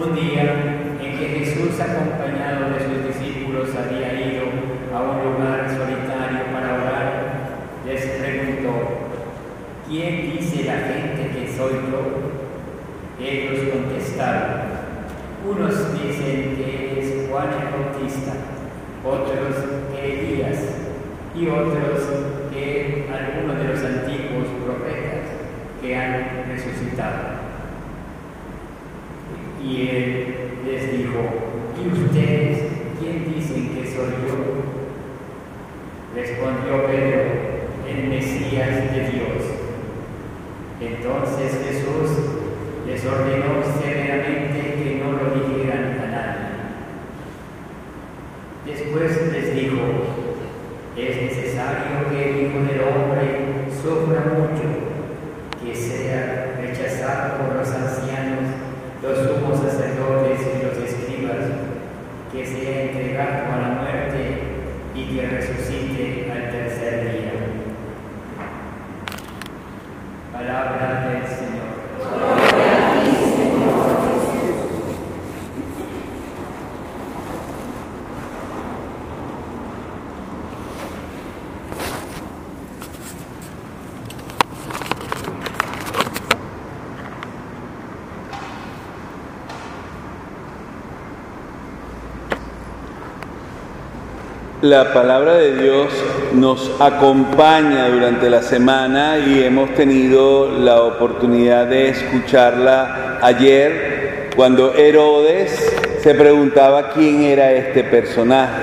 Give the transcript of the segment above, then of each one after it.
Un día en que Jesús, acompañado de sus discípulos, había ido a un lugar solitario para orar, les preguntó, ¿quién dice la gente que soy yo? Ellos contestaron, unos dicen que eres Juan el Bautista, otros que Elías y otros que algunos de los antiguos profetas que han resucitado. Y él les dijo, ¿y ustedes quién dicen que soy yo? Respondió Pedro, el Mesías de Dios. Entonces Jesús les ordenó severamente que no lo dijeran a nadie. Después les dijo, es necesario que el Hijo del Hombre sufra mucho, que sea rechazado por los ancianos, los sumos sacerdotes y los escribas, que sea entregado a la muerte y que resucite al tercer día. Palabra del Señor. La palabra de Dios nos acompaña durante la semana y hemos tenido la oportunidad de escucharla ayer cuando Herodes se preguntaba quién era este personaje.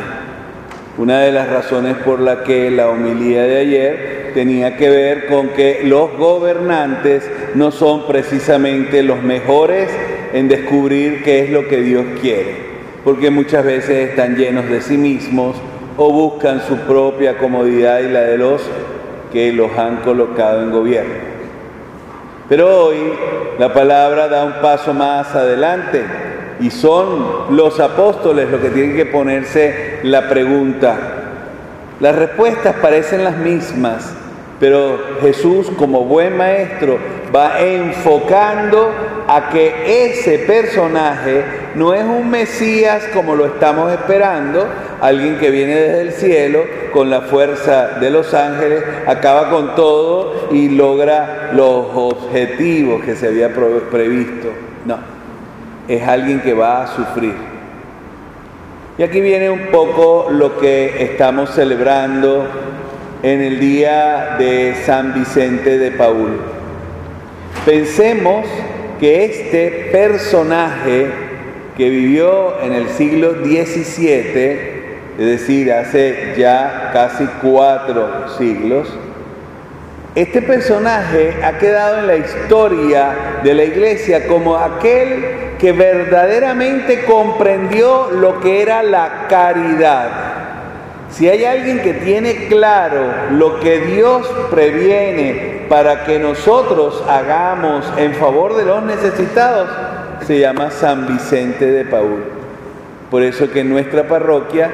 Una de las razones por la que la homilía de ayer tenía que ver con que los gobernantes no son precisamente los mejores en descubrir qué es lo que Dios quiere, porque muchas veces están llenos de sí mismos o buscan su propia comodidad y la de los que los han colocado en gobierno. Pero hoy la palabra da un paso más adelante y son los apóstoles los que tienen que ponerse la pregunta. Las respuestas parecen las mismas, pero Jesús como buen maestro va enfocando a que ese personaje no es un Mesías como lo estamos esperando, alguien que viene desde el cielo con la fuerza de los ángeles, acaba con todo y logra los objetivos que se había previsto. No, es alguien que va a sufrir. Y aquí viene un poco lo que estamos celebrando en el día de San Vicente de Paul. Pensemos que este personaje que vivió en el siglo XVII, es decir, hace ya casi cuatro siglos, este personaje ha quedado en la historia de la iglesia como aquel que verdaderamente comprendió lo que era la caridad. Si hay alguien que tiene claro lo que Dios previene para que nosotros hagamos en favor de los necesitados, se llama San Vicente de Paul. Por eso que en nuestra parroquia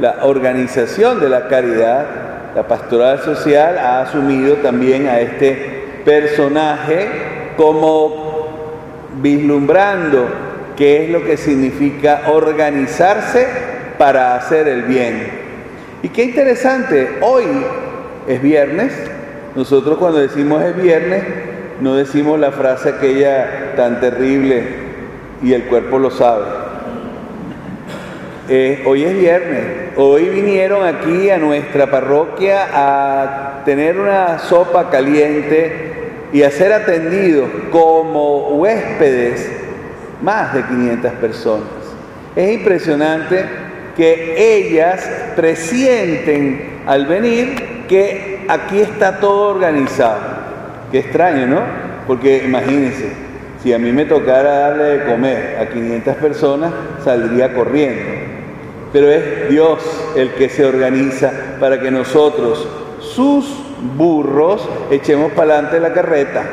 la organización de la caridad, la pastoral social ha asumido también a este personaje como vislumbrando qué es lo que significa organizarse para hacer el bien. Y qué interesante, hoy es viernes, nosotros cuando decimos es viernes, no decimos la frase aquella tan terrible y el cuerpo lo sabe. Eh, hoy es viernes, hoy vinieron aquí a nuestra parroquia a tener una sopa caliente y a ser atendidos como huéspedes más de 500 personas. Es impresionante que ellas presienten al venir que aquí está todo organizado. Qué extraño, ¿no? Porque imagínense, si a mí me tocara darle de comer a 500 personas, saldría corriendo. Pero es Dios el que se organiza para que nosotros, sus burros, echemos para adelante la carreta.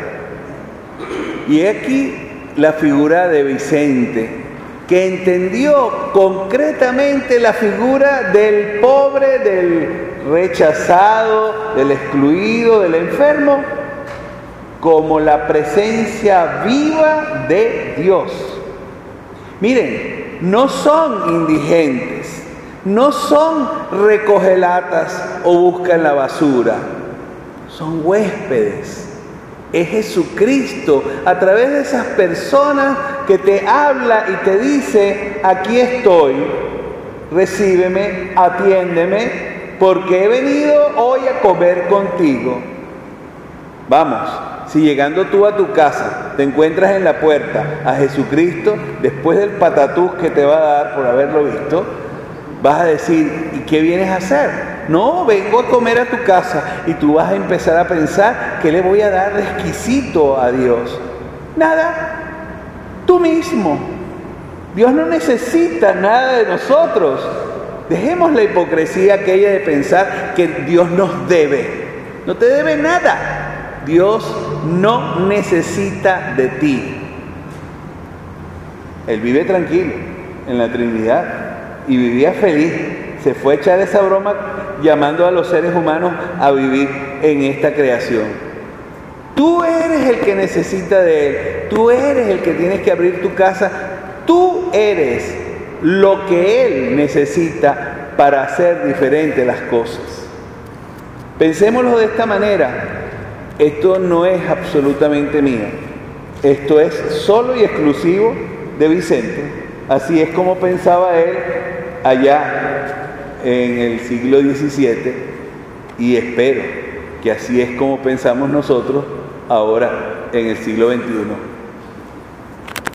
Y aquí la figura de Vicente, que entendió concretamente la figura del pobre, del rechazado, del excluido, del enfermo, como la presencia viva de Dios. Miren, no son indigentes, no son recogelatas o buscan la basura, son huéspedes es Jesucristo a través de esas personas que te habla y te dice, aquí estoy, recíbeme, atiéndeme, porque he venido hoy a comer contigo. Vamos, si llegando tú a tu casa te encuentras en la puerta a Jesucristo, después del patatús que te va a dar por haberlo visto, vas a decir, ¿y qué vienes a hacer? No, vengo a comer a tu casa y tú vas a empezar a pensar que le voy a dar exquisito a Dios. Nada, tú mismo. Dios no necesita nada de nosotros. Dejemos la hipocresía aquella de pensar que Dios nos debe. No te debe nada. Dios no necesita de ti. Él vive tranquilo en la Trinidad y vivía feliz. Se fue a echar esa broma llamando a los seres humanos a vivir en esta creación. Tú eres el que necesita de Él, tú eres el que tienes que abrir tu casa, tú eres lo que Él necesita para hacer diferentes las cosas. Pensémoslo de esta manera, esto no es absolutamente mío, esto es solo y exclusivo de Vicente, así es como pensaba él allá en el siglo XVII y espero que así es como pensamos nosotros ahora en el siglo XXI.